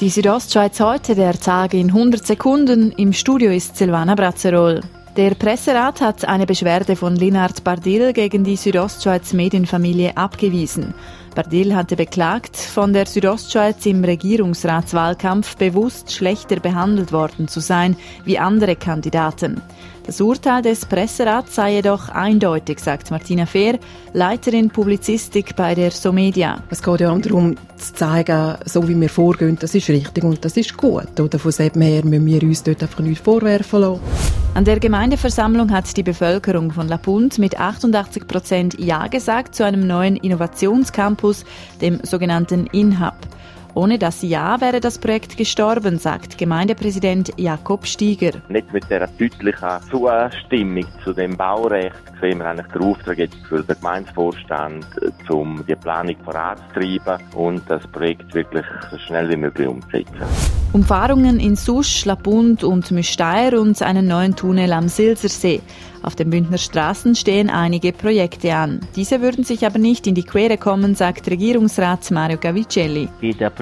Die Südostschweiz heute, der Tag in 100 Sekunden. Im Studio ist Silvana Brazzerol. Der Presserat hat eine Beschwerde von Linhard Bardil gegen die Südostschweiz Medienfamilie abgewiesen. Bardil hatte beklagt, von der Südostschweiz im Regierungsratswahlkampf bewusst schlechter behandelt worden zu sein wie andere Kandidaten. Das Urteil des Presserats sei jedoch eindeutig, sagt Martina Fehr, Leiterin Publizistik bei der Somedia. Es geht ja darum, zu zeigen, so wie wir vorgehen, das ist richtig und das ist gut. Oder von dem her müssen wir uns dort einfach nichts vorwerfen lassen. An der Gemeindeversammlung hat die Bevölkerung von Lapund mit 88 Prozent Ja gesagt zu einem neuen Innovationscampus, dem sogenannten InHub. Ohne das Ja wäre das Projekt gestorben, sagt Gemeindepräsident Jakob Stieger. Nicht mit der deutlichen Zustimmung zu dem Baurecht sehen wir eigentlich den Auftrag jetzt für den Gemeindevorstand, äh, um die Planung voranzutreiben und das Projekt wirklich so schnell wie möglich umzusetzen. Umfahrungen in Susch, Lapund und Müsteier und einen neuen Tunnel am Silsersee. Auf den Bündner Straßen stehen einige Projekte an. Diese würden sich aber nicht in die Quere kommen, sagt Regierungsrat Mario Gavicelli.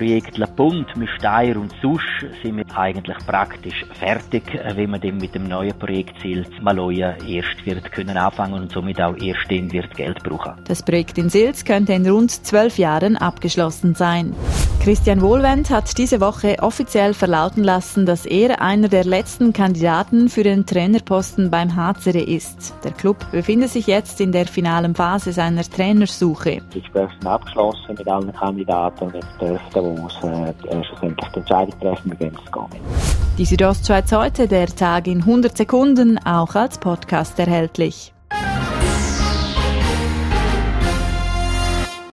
Dem Projekt La Punt, Müsteier und Susch sind wir eigentlich praktisch fertig, wenn man dann mit dem neuen Projektziel Maloja erst wird können anfangen und somit auch erst dann wird Geld brauchen. Das Projekt in Sils könnte in rund zwölf Jahren abgeschlossen sein. Christian Wohlwend hat diese Woche offiziell verlauten lassen, dass er einer der letzten Kandidaten für den Trainerposten beim HCD ist. Der Club befindet sich jetzt in der finalen Phase seiner Trainersuche. Die Gespräche sind abgeschlossen mit allen Kandidaten und jetzt dürfen wir äh, schlussendlich die Entscheidung treffen, mit wem es geht. Die Südostschweiz heute, der Tag in 100 Sekunden, auch als Podcast erhältlich.